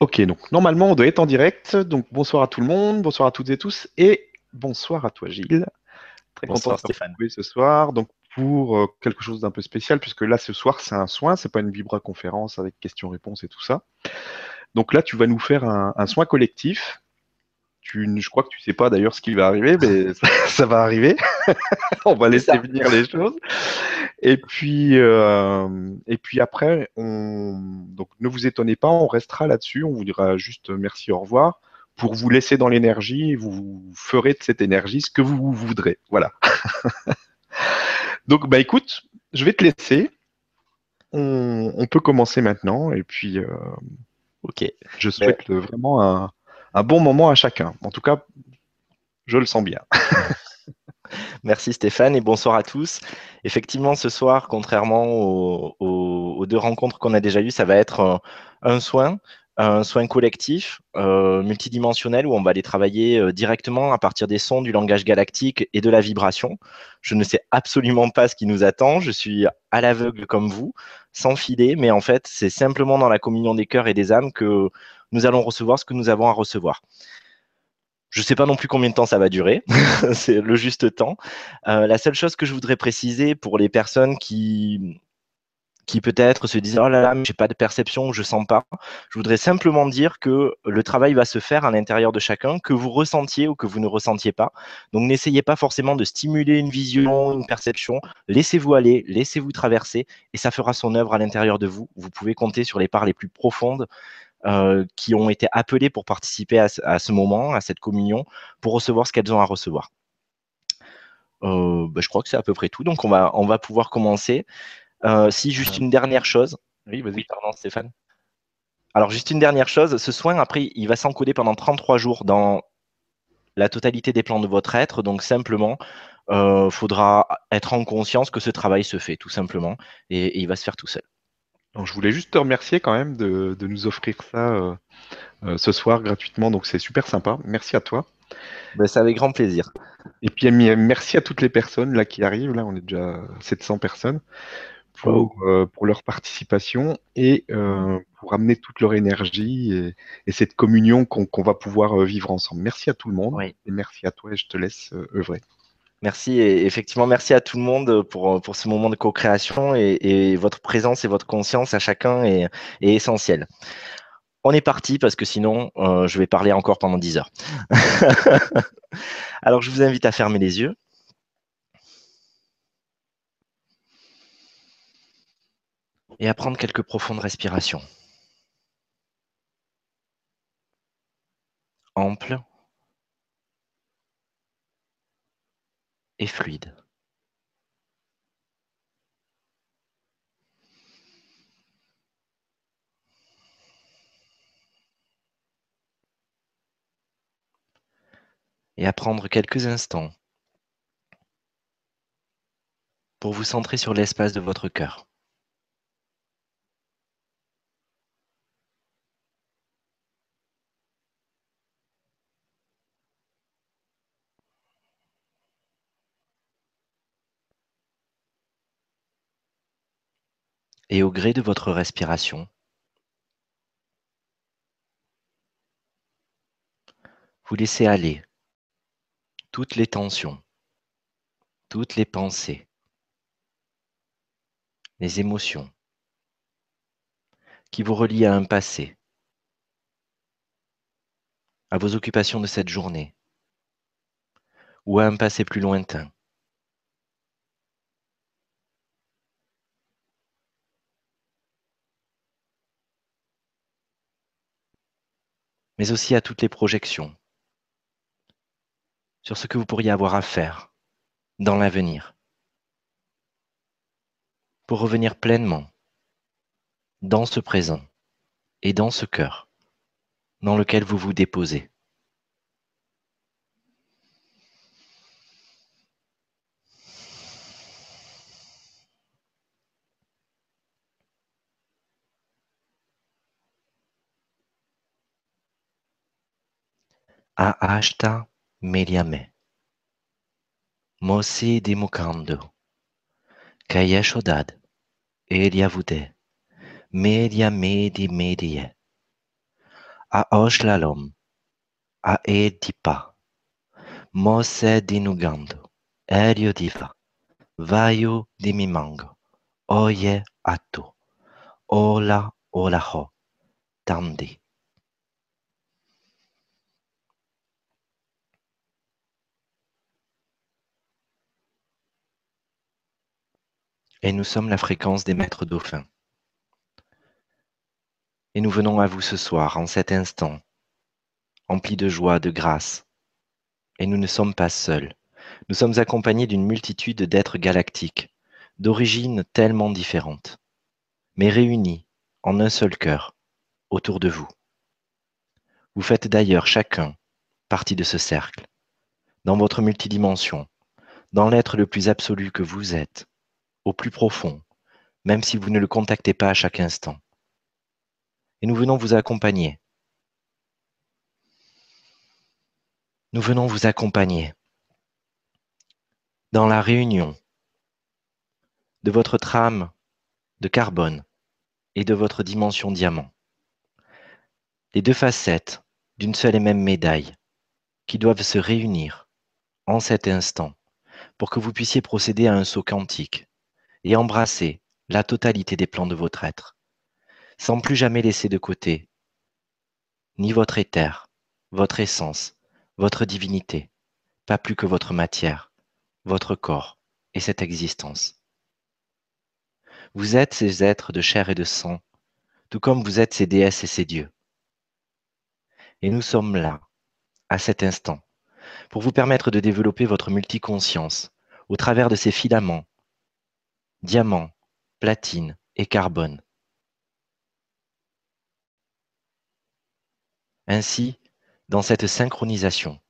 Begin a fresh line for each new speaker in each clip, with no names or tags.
Ok, donc normalement on doit être en direct. Donc bonsoir à tout le monde, bonsoir à toutes et tous, et bonsoir à toi Gilles. Très
Bonsoir,
content de te
Stéphane.
ce soir. Donc pour euh, quelque chose d'un peu spécial, puisque là ce soir c'est un soin, c'est pas une vibra-conférence avec questions-réponses et tout ça. Donc là tu vas nous faire un, un soin collectif. Tu, je crois que tu sais pas d'ailleurs ce qui va arriver, mais ça, ça va arriver. on va laisser venir les choses. Et puis, euh, et puis après, on... donc ne vous étonnez pas, on restera là-dessus. On vous dira juste merci, au revoir, pour vous laisser dans l'énergie. Vous ferez de cette énergie ce que vous voudrez. Voilà. donc, bah écoute, je vais te laisser. On, on peut commencer maintenant. Et puis, euh,
Ok.
je souhaite euh, vraiment un, un bon moment à chacun. En tout cas, je le sens bien.
Merci Stéphane et bonsoir à tous. Effectivement, ce soir, contrairement aux, deux rencontres qu'on a déjà eues, ça va être un soin, un soin collectif, euh, multidimensionnel, où on va aller travailler euh, directement à partir des sons, du langage galactique et de la vibration. Je ne sais absolument pas ce qui nous attend. Je suis à l'aveugle comme vous, sans filet, mais en fait, c'est simplement dans la communion des cœurs et des âmes que nous allons recevoir ce que nous avons à recevoir. Je ne sais pas non plus combien de temps ça va durer, c'est le juste temps. Euh, la seule chose que je voudrais préciser pour les personnes qui, qui peut-être se disent oh là là, mais j'ai pas de perception, je sens pas. Je voudrais simplement dire que le travail va se faire à l'intérieur de chacun, que vous ressentiez ou que vous ne ressentiez pas. Donc n'essayez pas forcément de stimuler une vision, une perception. Laissez-vous aller, laissez-vous traverser, et ça fera son œuvre à l'intérieur de vous. Vous pouvez compter sur les parts les plus profondes euh, qui ont été appelées pour participer à ce, à ce moment, à cette communion, pour recevoir ce qu'elles ont à recevoir. Euh, bah, je crois que c'est à peu près tout. Donc on va, on va pouvoir commencer. Euh, si juste une dernière chose.
Oui, vas-y.
Oui, pardon, Stéphane. Alors, juste une dernière chose. Ce soin, après, il va s'encoder pendant 33 jours dans la totalité des plans de votre être. Donc, simplement, il faudra être en conscience que ce travail se fait, tout simplement. Et, et il va se faire tout seul.
Donc, je voulais juste te remercier quand même de, de nous offrir ça euh, euh, ce soir gratuitement. Donc, c'est super sympa. Merci à toi.
Ben, c'est avec grand plaisir.
Et puis, merci à toutes les personnes là qui arrivent. Là, on est déjà 700 personnes pour, euh, pour leur participation et euh, pour amener toute leur énergie et, et cette communion qu'on va pouvoir euh, vivre ensemble. Merci à tout le monde
Oui.
et merci à toi. Et je te laisse euh, œuvrer.
Merci et effectivement merci à tout le monde pour, pour ce moment de co-création et, et votre présence et votre conscience à chacun est, est essentielle. On est parti parce que sinon je vais parler encore pendant 10 heures. Alors je vous invite à fermer les yeux. Et à prendre quelques profondes respirations. Ample et fluide. Et à prendre quelques instants pour vous centrer sur l'espace de votre cœur. Et au gré de votre respiration, vous laissez aller toutes les tensions, toutes les pensées, les émotions qui vous relient à un passé, à vos occupations de cette journée ou à un passé plus lointain. Mais aussi à toutes les projections sur ce que vous pourriez avoir à faire dans l'avenir pour revenir pleinement dans ce présent et dans ce cœur dans lequel vous vous déposez. Aashta Meliame. Mosi Dimukando. Kayeshodad. Eliavude. Media Medi Medie. aoslalom, aedipa, mose dinugando, erio diva, vaio dimimango, oye ato, ola olaho, tandi. Et nous sommes la fréquence des maîtres dauphins. Et nous venons à vous ce soir, en cet instant, empli de joie, de grâce. Et nous ne sommes pas seuls. Nous sommes accompagnés d'une multitude d'êtres galactiques, d'origines tellement différentes, mais réunis en un seul cœur, autour de vous. Vous faites d'ailleurs chacun partie de ce cercle, dans votre multidimension, dans l'être le plus absolu que vous êtes, au plus profond, même si vous ne le contactez pas à chaque instant. Et nous venons vous accompagner. Nous venons vous accompagner dans la réunion de votre trame de carbone et de votre dimension diamant. Les deux facettes d'une seule et même médaille qui doivent se réunir en cet instant pour que vous puissiez procéder à un saut quantique et embrasser la totalité des plans de votre être, sans plus jamais laisser de côté ni votre éther, votre essence, votre divinité, pas plus que votre matière, votre corps et cette existence. Vous êtes ces êtres de chair et de sang, tout comme vous êtes ces déesses et ces dieux. Et nous sommes là, à cet instant, pour vous permettre de développer votre multiconscience au travers de ces filaments diamant, platine et carbone. Ainsi, dans cette synchronisation,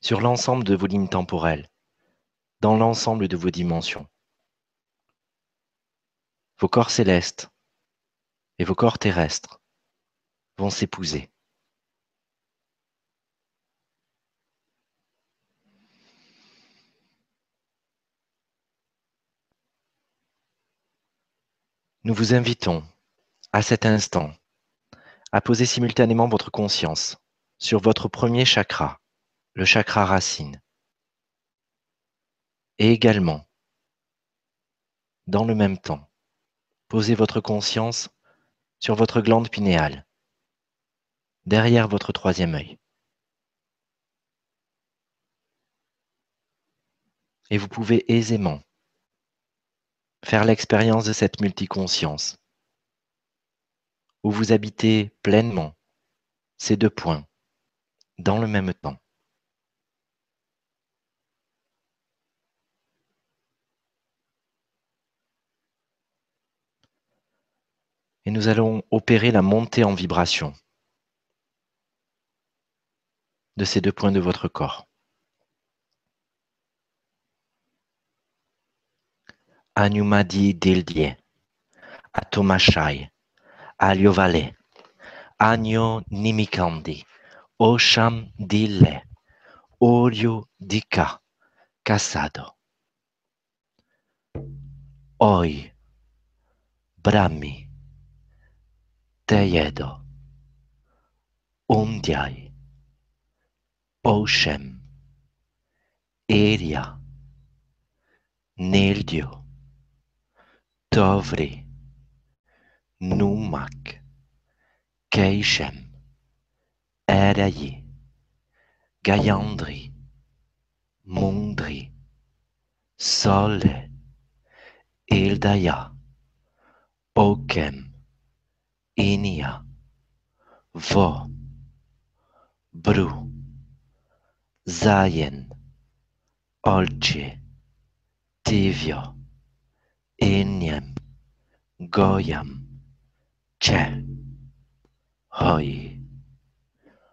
sur l'ensemble de vos lignes temporelles, dans l'ensemble de vos dimensions, vos corps célestes et vos corps terrestres vont s'épouser. Nous vous invitons, à cet instant, à poser simultanément votre conscience sur votre premier chakra, le chakra racine, et également, dans le même temps, posez votre conscience sur votre glande pinéale, derrière votre troisième œil. Et vous pouvez aisément faire l'expérience de cette multiconscience, où vous habitez pleinement ces deux points dans le même temps. Et nous allons opérer la montée en vibration de ces deux points de votre corps. Agnumadi Dildie, à Tomashai, à Nimikandi, Osham Dille, Orio Dika, Casado. Hoy, Brahmi, Teyedo, Umdiai, Oshem, Eria, Neldio. Dovri, Numak, Keishem, Erayi, Gayandri, Mundri, Sole, Ildaya, Okem, Inia, Vo, Bru, Zayen, Olce, Tivio, Énjem, Gajam, Cseh, hoi,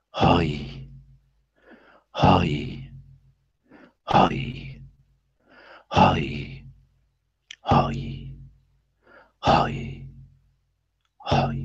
hoi, hoi, hoi, hoi, hoi, hoi, hoi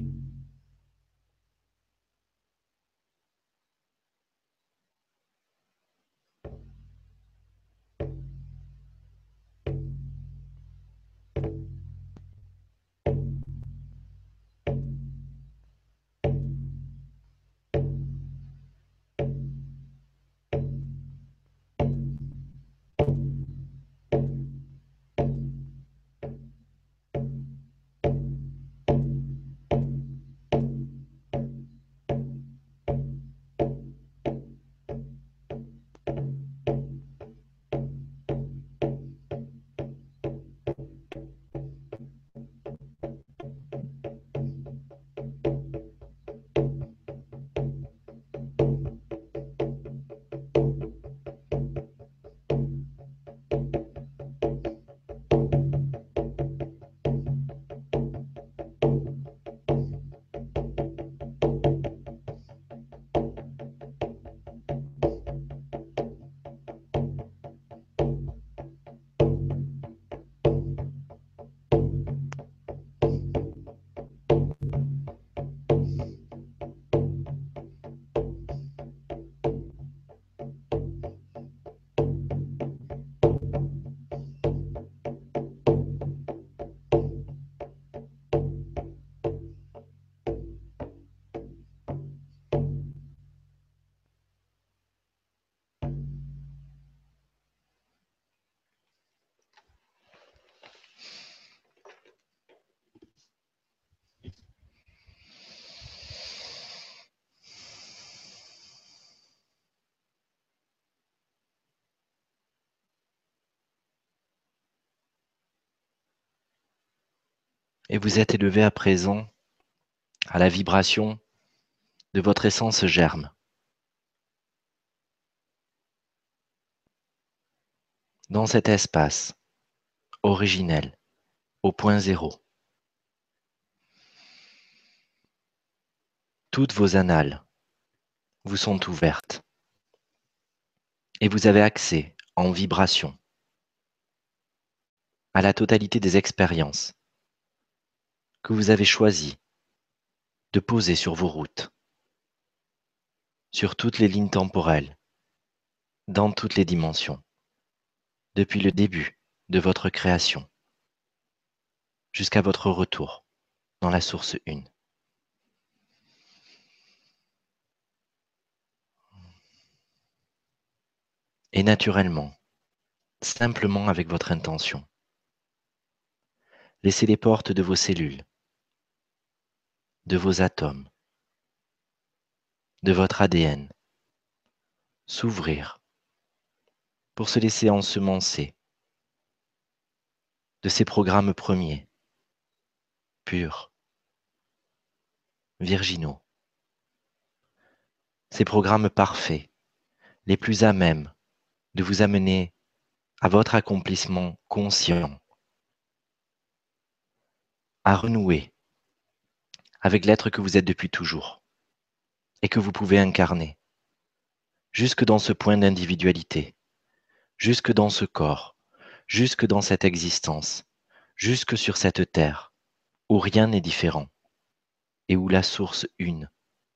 Et vous êtes élevé à présent à la vibration de votre essence germe. Dans cet espace originel, au point zéro. Toutes vos annales vous sont ouvertes et vous avez accès en vibration à la totalité des expériences que vous avez choisi de poser sur vos routes, sur toutes les lignes temporelles, dans toutes les dimensions, depuis le début de votre création jusqu'à votre retour dans la source une. Et naturellement, simplement avec votre intention, laissez les portes de vos cellules, de vos atomes, de votre ADN s'ouvrir pour se laisser ensemencer de ces programmes premiers, purs, virginaux, ces programmes parfaits, les plus à même de vous amener à votre accomplissement conscient, à renouer avec l'être que vous êtes depuis toujours et que vous pouvez incarner, jusque dans ce point d'individualité, jusque dans ce corps, jusque dans cette existence, jusque sur cette terre, où rien n'est différent et où la source une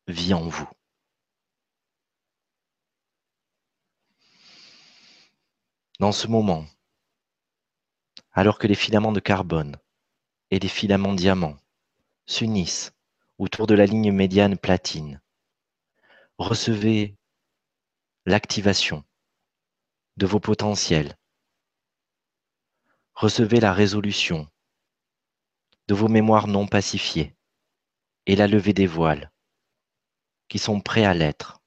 vit en vous. Dans ce moment, alors que les filaments de carbone et les filaments diamants s'unissent autour de la ligne médiane platine, recevez l'activation de vos potentiels. Recevez la résolution de vos mémoires non pacifiées et la levée des voiles qui sont prêts à l'être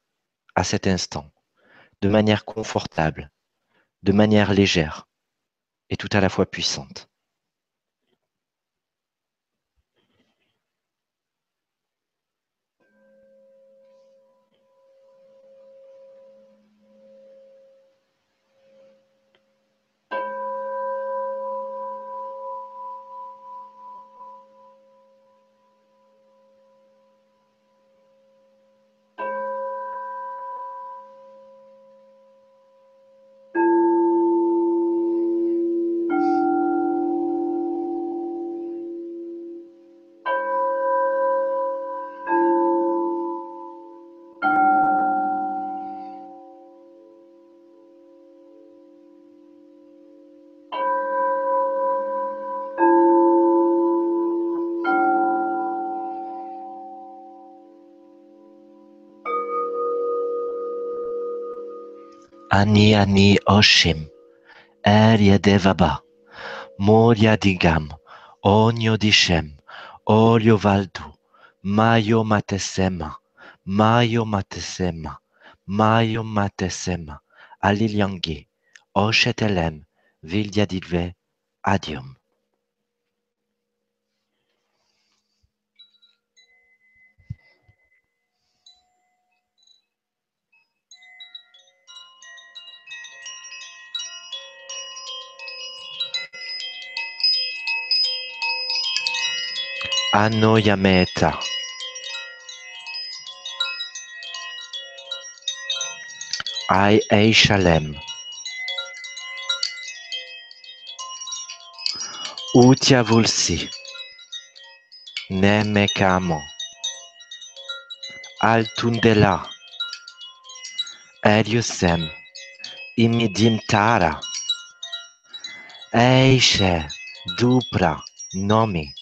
à cet instant, de manière confortable, de manière légère et tout à la fois puissante. Ani ani oshim, eria devaba, moria digam, onio dishem, olio valdu, mayo matesema, mayo matesema, mayo matesema, aliliangi, oshetelem, vildia dilve, adium. Anoyameta. I A Shalem. Utiavulsi. Nemekamo. Altundela. Eliusem. Imidim Tara. Eixe. Dupra. Nomi.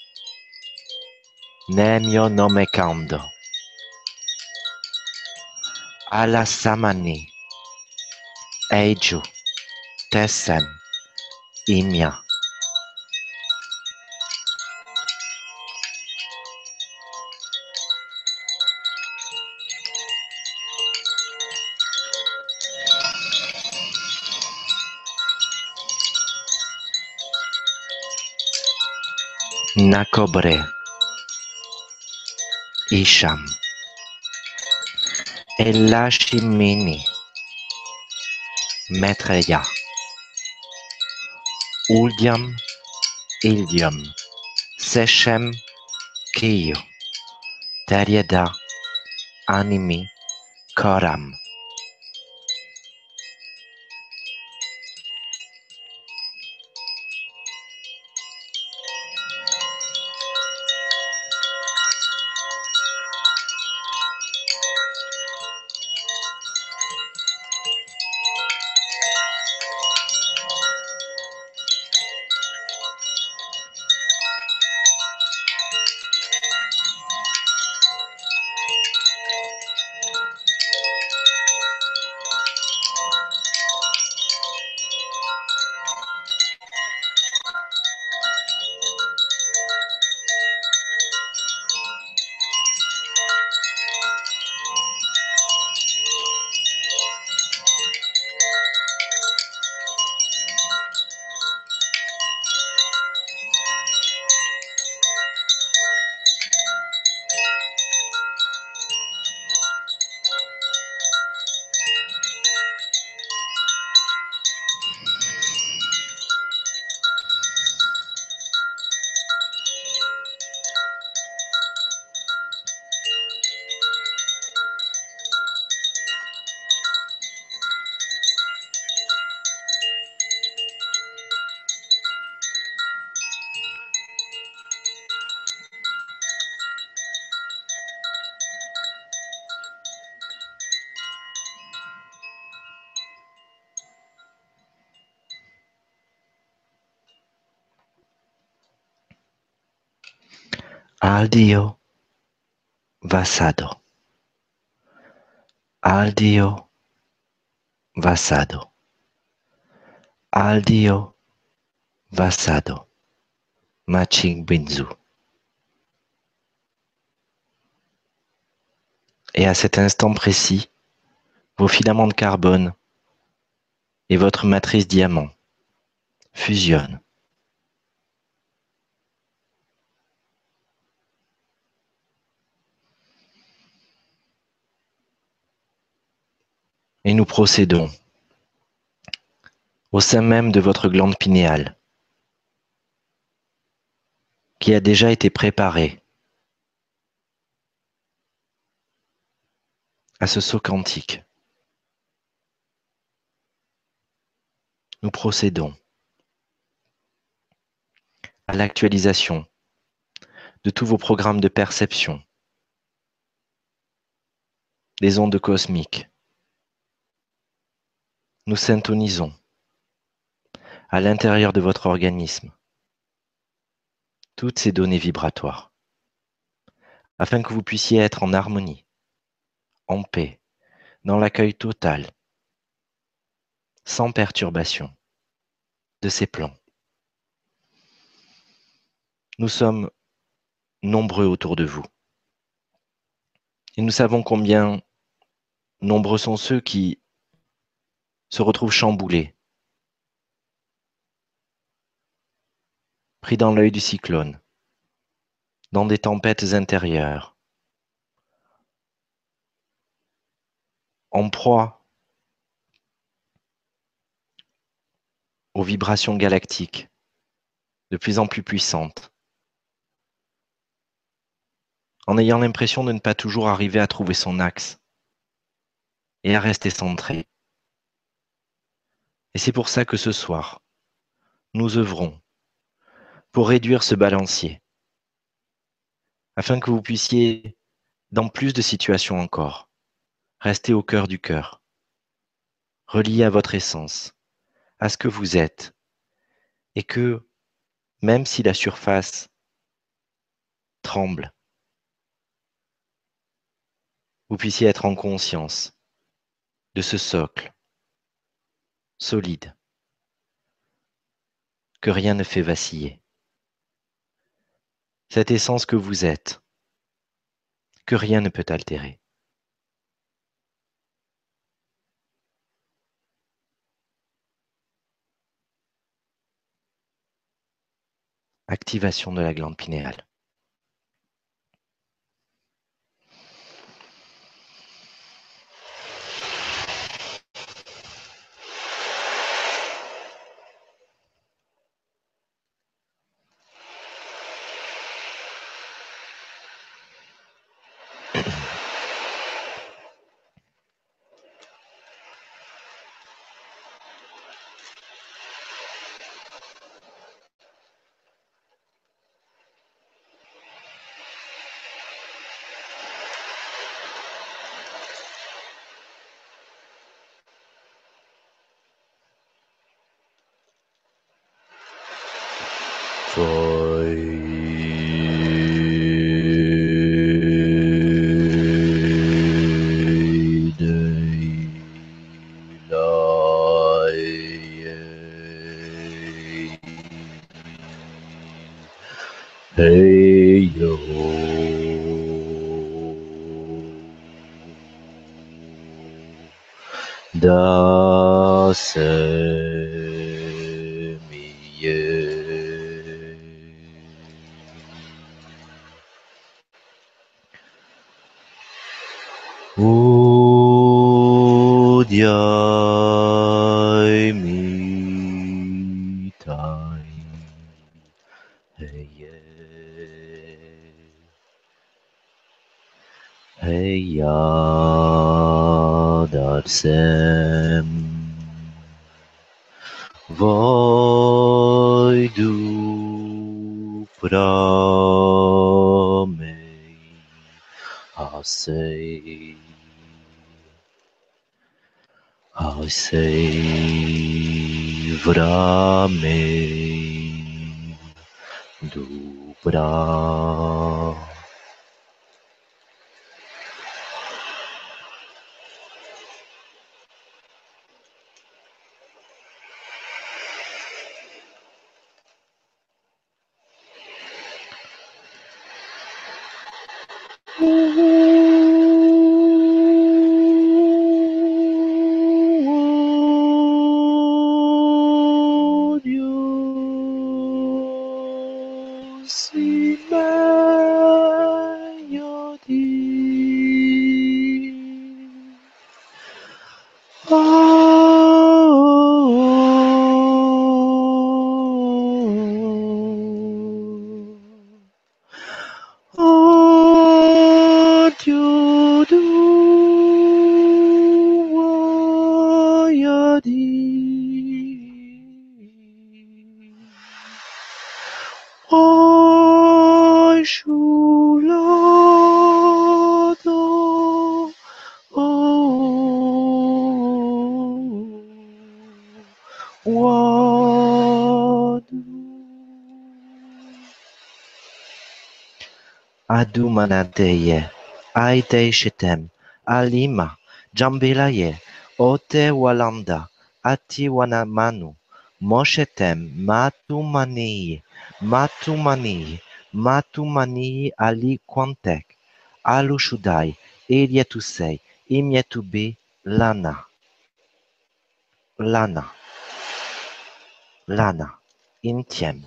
Nemio nome kando. Ala samani. Eiju. Tesem. Imia. Nakobre. Isham, Elashimini, Maitreya, Uldiam, Ilium, Sechem, Kiyo, Taryada, Animi, Koram. Aldio Vasado. Aldio Vasado. Aldio Vasado. Matching Binzu. Et à cet instant précis, vos filaments de carbone et votre matrice diamant fusionnent. Et nous procédons au sein même de votre glande pinéale qui a déjà été préparée à ce saut quantique. Nous procédons à l'actualisation de tous vos programmes de perception, des ondes cosmiques. Nous syntonisons à l'intérieur de votre organisme toutes ces données vibratoires afin que vous puissiez être en harmonie, en paix, dans l'accueil total, sans perturbation de ces plans. Nous sommes nombreux autour de vous. Et nous savons combien nombreux sont ceux qui se retrouvent chamboulés, pris dans l'œil du cyclone, dans des tempêtes intérieures, en proie aux vibrations galactiques de plus en plus puissantes, en ayant l'impression de ne pas toujours arriver à trouver son axe et à rester centré. Et c'est pour ça que ce soir, nous œuvrons pour réduire ce balancier, afin que vous puissiez, dans plus de situations encore, rester au cœur du cœur, relié à votre essence, à ce que vous êtes, et que, même si la surface tremble, vous puissiez être en conscience de ce socle solide que rien ne fait vaciller cette essence que vous êtes, que rien ne peut altérer. activation de la glande pinéale. yad arsem voidu pramei asei. Asei vramei do pra Adu manadeye, aite shetem, alima, jambelaye, ote walanda, ati wanamanu, moshetem, matumani, matumani, matumani ali kwantek, alushudai, elietusei, imyetube, lana, lana, lana, intiem.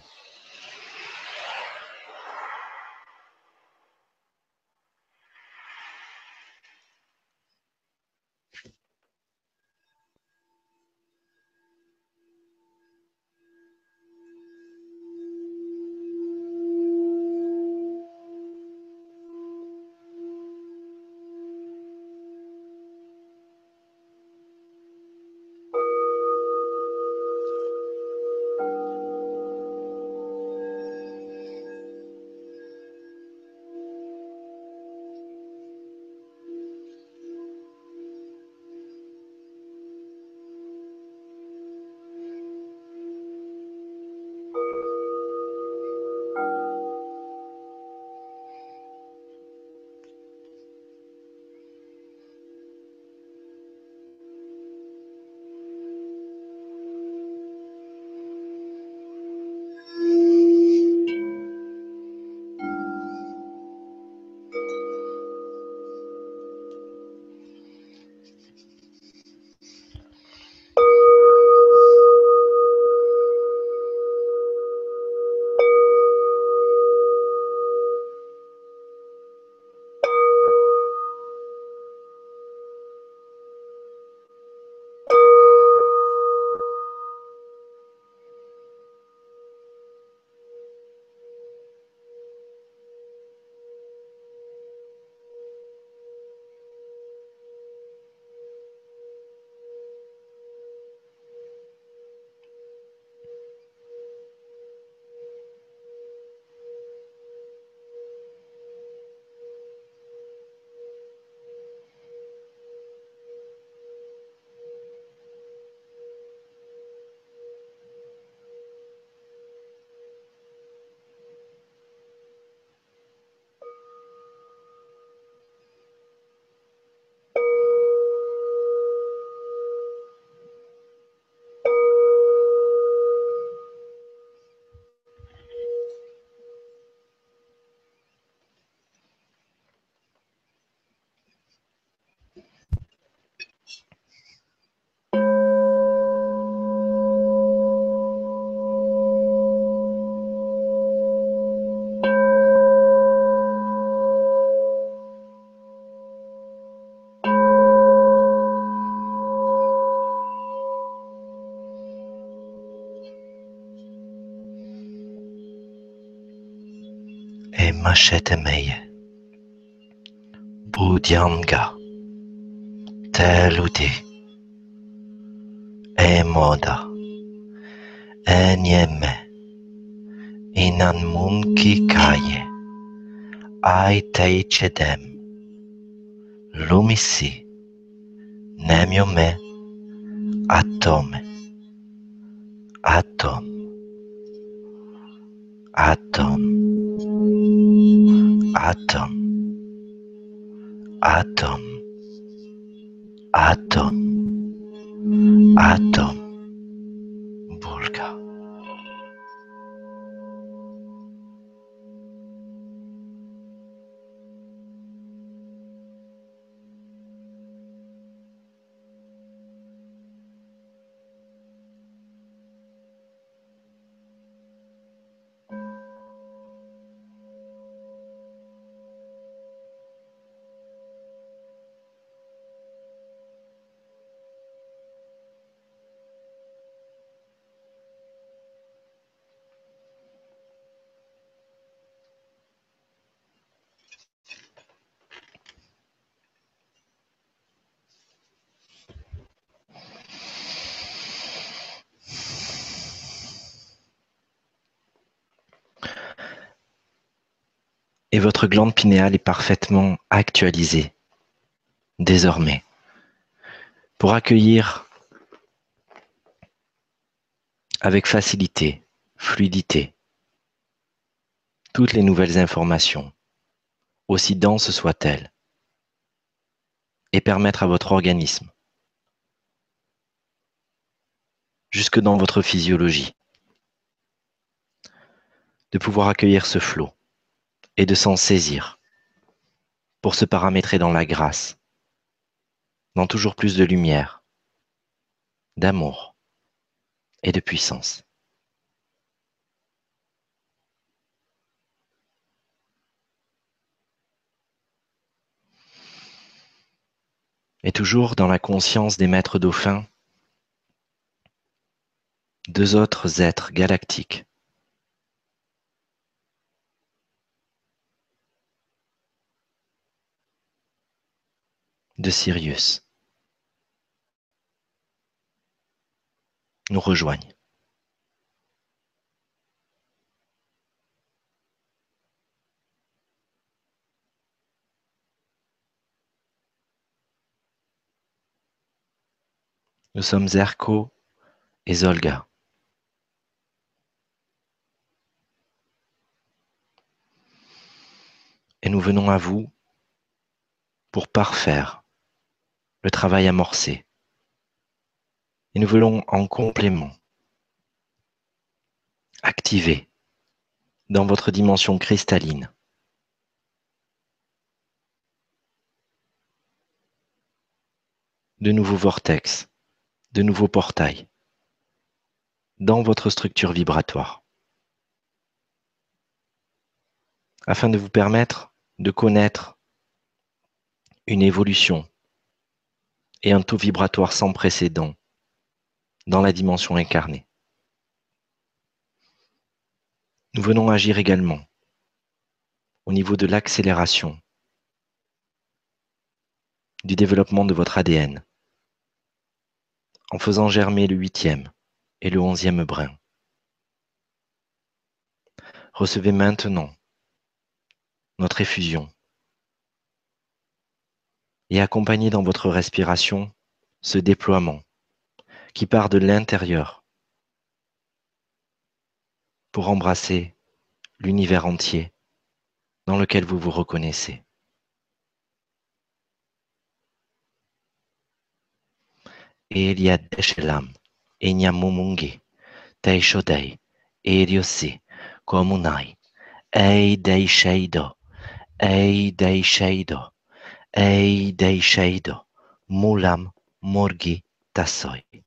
e machete meje. Budjam ga, te ljudi, e moda, e njeme, inan mumki kaje, aj te i qedem, lumisi, nemjo me, atome, atom, atom. Atom. Atom. Atom. Atom. Et votre glande pinéale est parfaitement actualisée désormais. Pour accueillir avec facilité, fluidité, toutes les nouvelles informations, aussi denses soient-elles, et permettre à votre organisme, jusque dans votre physiologie, de pouvoir accueillir ce flot et de s'en saisir pour se paramétrer dans la grâce, dans toujours plus de lumière, d'amour et de puissance. Et toujours dans la conscience des maîtres dauphins, deux autres êtres galactiques de Sirius nous rejoignent. Nous sommes Erko et Zolga. Et nous venons à vous pour parfaire le travail amorcé. Et nous voulons en complément activer dans votre dimension cristalline de nouveaux vortex, de nouveaux portails dans votre structure vibratoire afin de vous permettre de connaître une évolution et un taux vibratoire sans précédent dans la dimension incarnée. Nous venons agir également au niveau de l'accélération du développement de votre ADN en faisant germer le huitième et le onzième brin. Recevez maintenant notre effusion et accompagnez dans votre respiration ce déploiement qui part de l'intérieur pour embrasser l'univers entier dans lequel vous vous reconnaissez. Komunai, ei ei ei dei Sheido, Mulam, morgi Tassoi.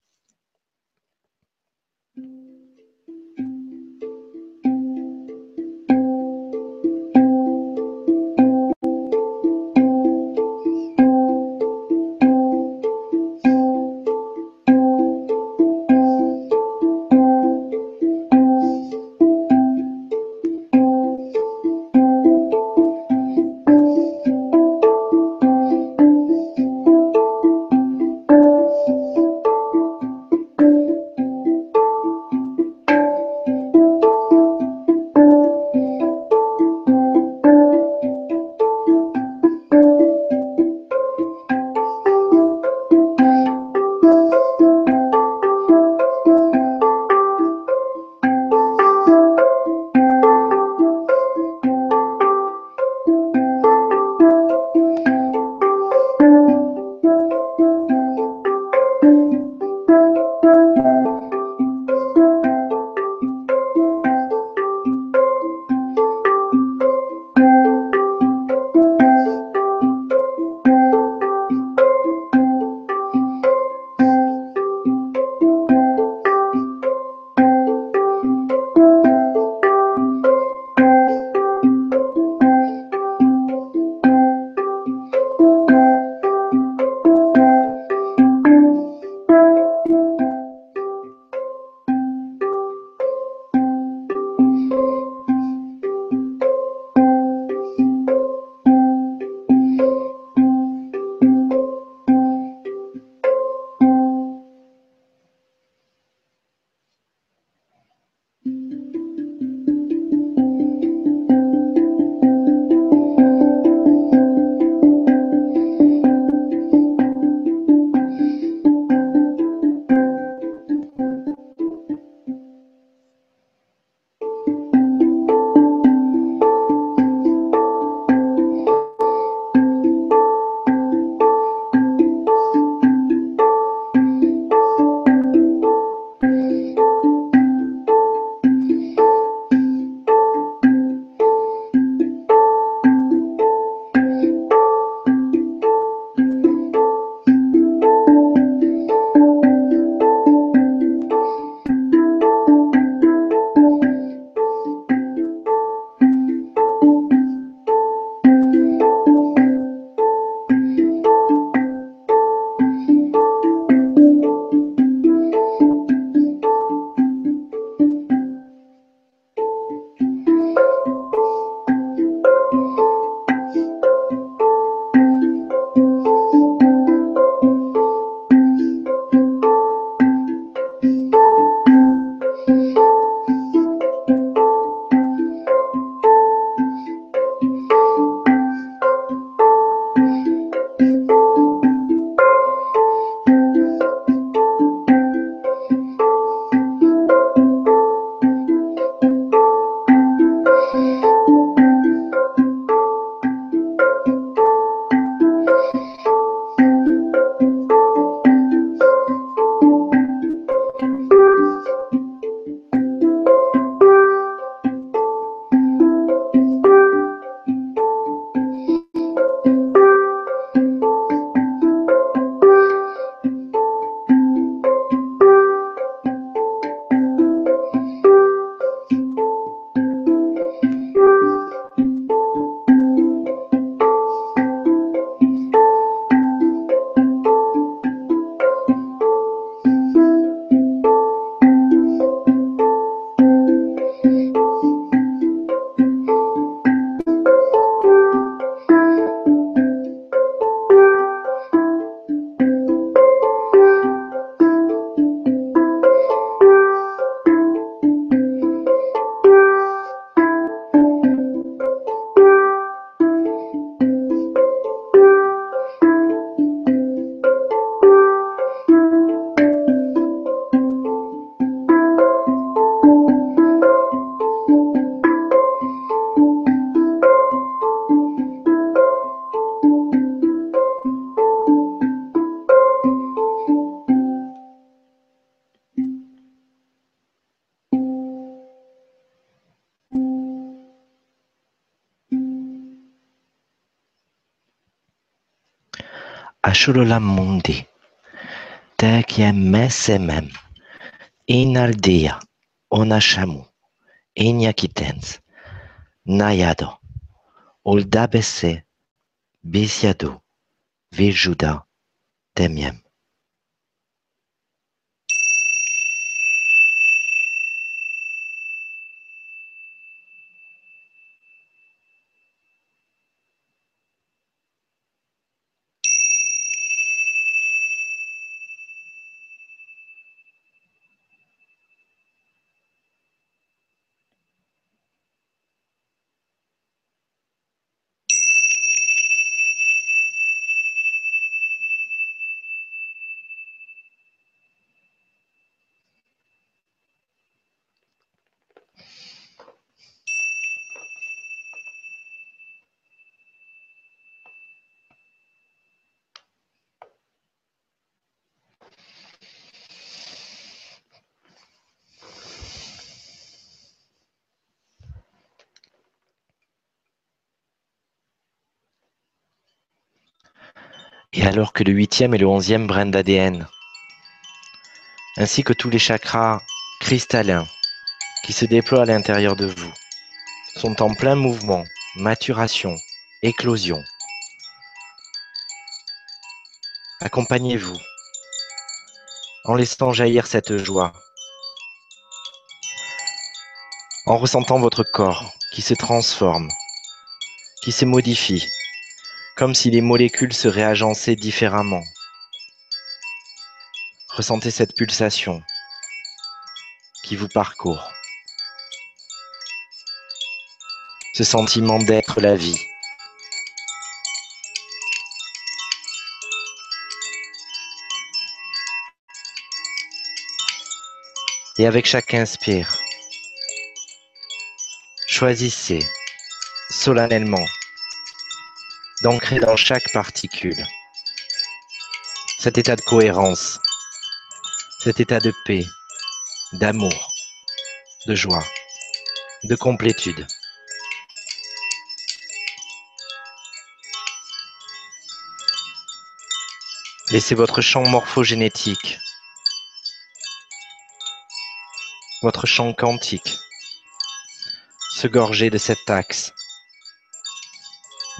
Ashololam mundi, tekiem mesemem, inaldea, onashamu, inyakitens, nayado, oldabese, besiado, vejuda, temiem. et que le huitième et le onzième brin d'ADN, ainsi que tous les chakras cristallins qui se déploient à l'intérieur de vous, sont en plein mouvement, maturation, éclosion. Accompagnez-vous en laissant jaillir cette joie, en ressentant votre corps qui se transforme, qui se modifie, comme si les molécules se réagençaient différemment. Ressentez cette pulsation qui vous parcourt. Ce sentiment d'être la vie. Et avec chaque inspire, choisissez solennellement d'ancrer dans chaque particule cet état de cohérence, cet état de paix, d'amour, de joie, de complétude. Laissez votre champ morphogénétique, votre champ quantique se gorger de cet axe,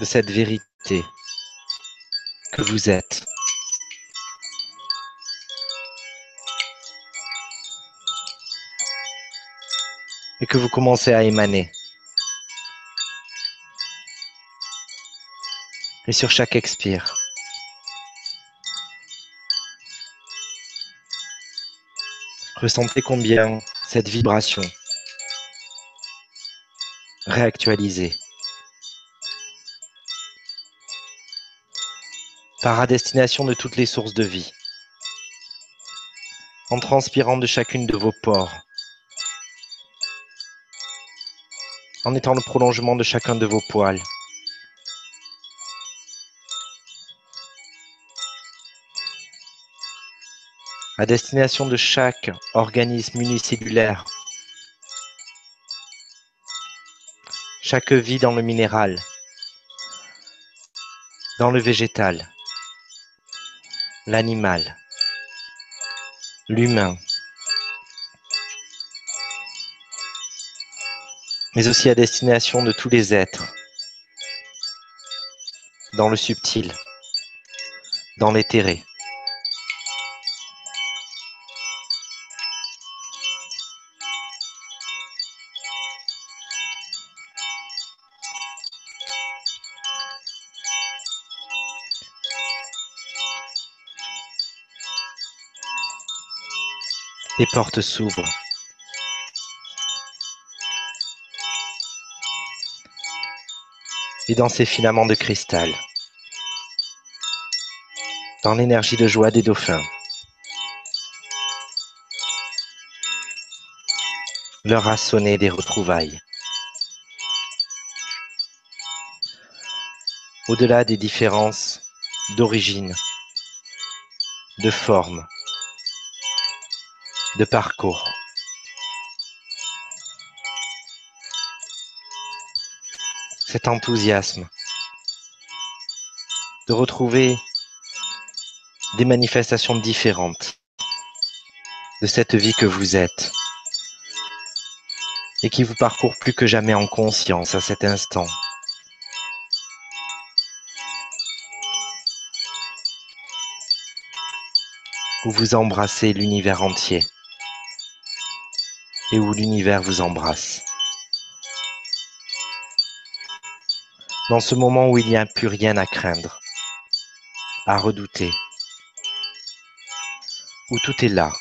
de cette vérité que vous êtes. Et que vous commencez à émaner. Et sur chaque expire, ressentez combien cette vibration réactualisée par à destination de toutes les sources de vie, en transpirant de chacune de vos pores, en étant le prolongement de chacun de vos poils. à destination de chaque organisme unicellulaire, chaque vie dans le minéral, dans le végétal, l'animal, l'humain, mais aussi à destination de tous les êtres, dans le subtil, dans l'éthéré. Les portes s'ouvrent. Et dans ces filaments de cristal, dans l'énergie de joie des dauphins, l'heure a sonné des retrouvailles. Au-delà des différences d'origine, de forme, de parcours. Cet enthousiasme de retrouver des manifestations différentes de cette vie que vous êtes et qui vous parcourt plus que jamais en conscience à cet instant. Où vous embrassez l'univers entier et où l'univers vous embrasse. Dans ce moment où il n'y a plus rien à craindre, à redouter, où tout est là,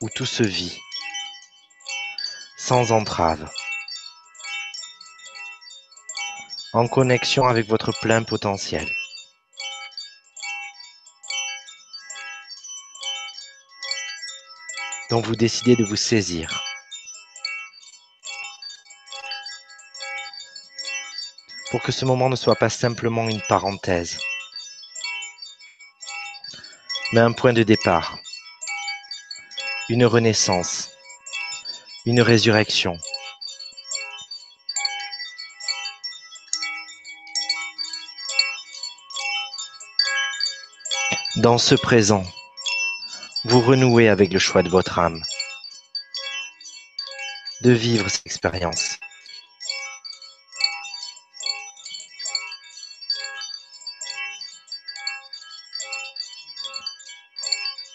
où tout se vit, sans entrave, en connexion avec votre plein potentiel. Dont vous décidez de vous saisir. Pour que ce moment ne soit pas simplement une parenthèse, mais un point de départ, une renaissance, une résurrection. Dans ce présent, vous renouez avec le choix de votre âme, de vivre cette expérience.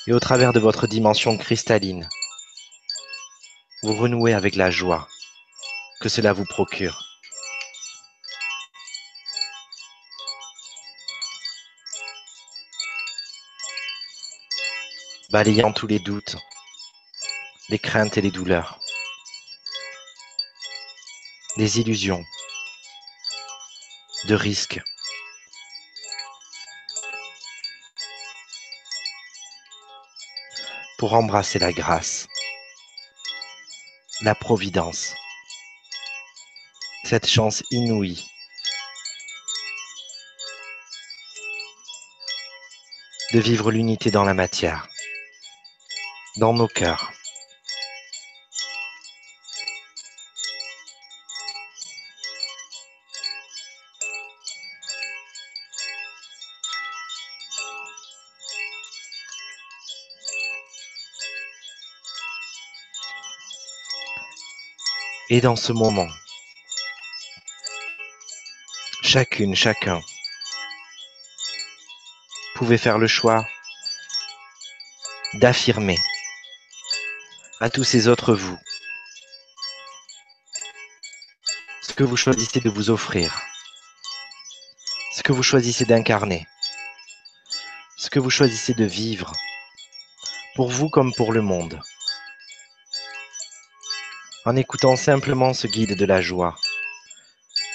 Et au travers de votre dimension cristalline, vous renouez avec la joie que cela vous procure. Balayant tous les doutes, les craintes et les douleurs, les illusions, de risques. Pour embrasser la grâce, la providence, cette chance inouïe de vivre l'unité dans la matière dans nos cœurs. Et dans ce moment, chacune, chacun pouvait faire le choix d'affirmer à tous ces autres vous. Ce que vous choisissez de vous offrir, ce que vous choisissez d'incarner, ce que vous choisissez de vivre, pour vous comme pour le monde, en écoutant simplement ce guide de la joie,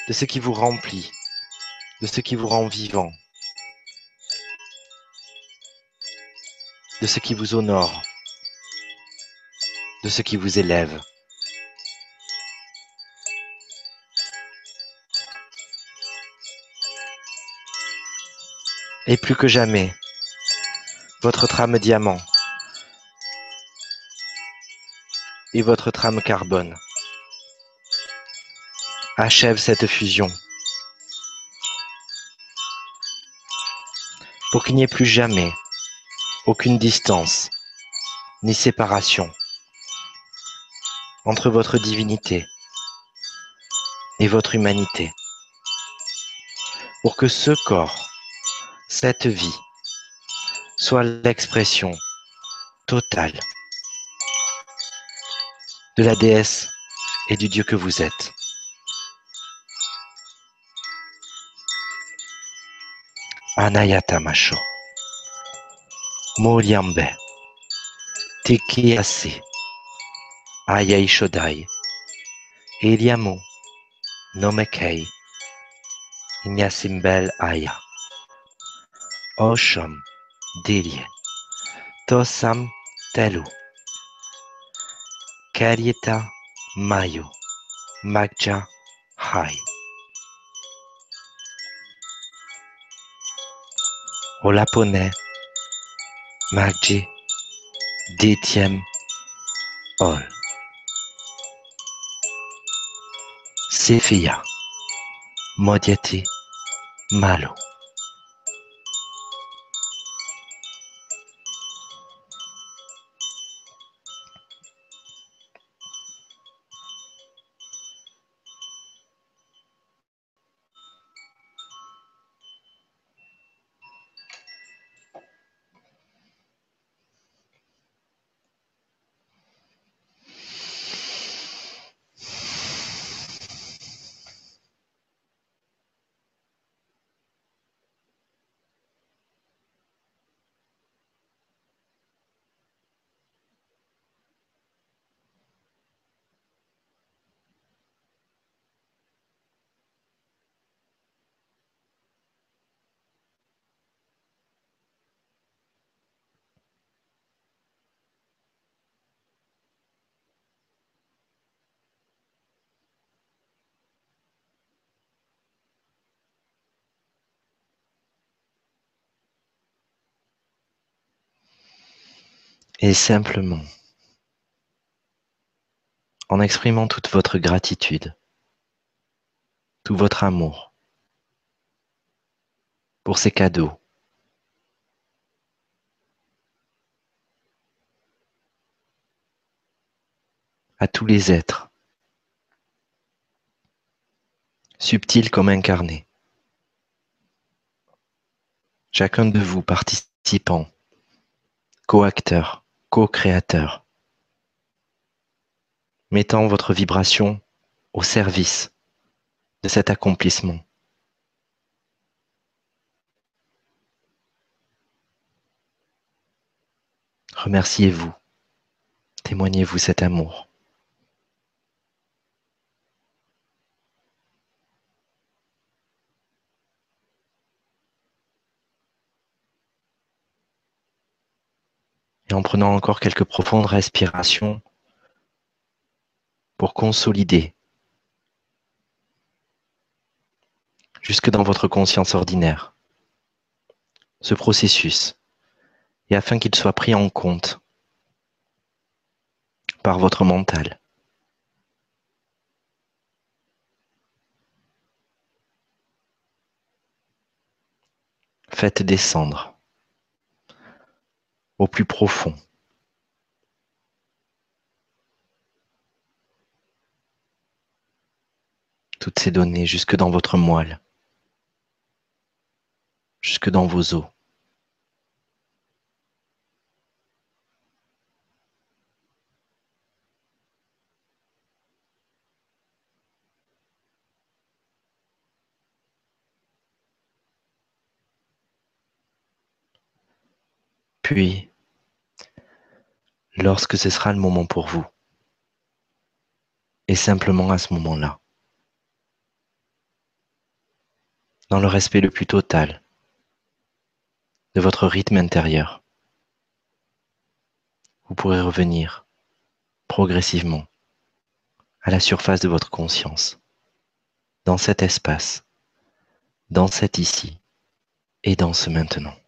de ce qui vous remplit, de ce qui vous rend vivant, de ce qui vous honore, de ce qui vous élève. Et plus que jamais, votre trame diamant et votre trame carbone achève cette fusion pour qu'il n'y ait plus jamais aucune distance ni séparation entre votre divinité et votre humanité, pour que ce corps, cette vie, soit l'expression totale de la déesse et du Dieu que vous êtes. Anayata Masho, Moliambe, Ayai Shodai, Eliamo, Nomekei, Inyasimbel Aya, Osham, Dilye, Tosam Telu, Karieta Mayo, Magja Hai. Olapone, Magji, Ditiem, Ol. Sifia, Moyeti, Malo. Et simplement, en exprimant toute votre gratitude, tout votre amour pour ces cadeaux, à tous les êtres, subtils comme incarnés. Chacun de vous participant, co-acteur, co-créateur, mettant votre vibration au service de cet accomplissement. Remerciez-vous, témoignez-vous cet amour. Et en prenant encore quelques profondes respirations pour consolider jusque dans votre conscience ordinaire ce processus et afin qu'il soit pris en compte par votre mental. Faites descendre au plus profond. Toutes ces données jusque dans votre moelle, jusque dans vos os. Puis, lorsque ce sera le moment pour vous. Et simplement à ce moment-là. Dans le respect le plus total de votre rythme intérieur. Vous pourrez revenir progressivement à la surface de votre conscience, dans cet espace, dans cet ici et dans ce maintenant.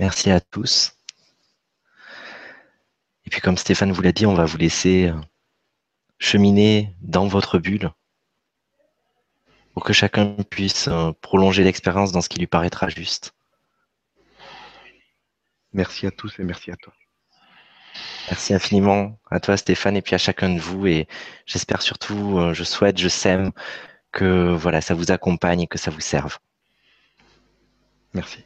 Merci à tous. Et puis comme Stéphane vous l'a dit, on va vous laisser euh, cheminer dans votre bulle pour que chacun puisse euh, prolonger l'expérience dans ce qui lui paraîtra juste.
Merci à tous et merci à toi.
Merci infiniment à toi Stéphane et puis à chacun de vous et j'espère surtout, euh, je souhaite, je sème que voilà, ça vous accompagne et que ça vous serve.
Merci.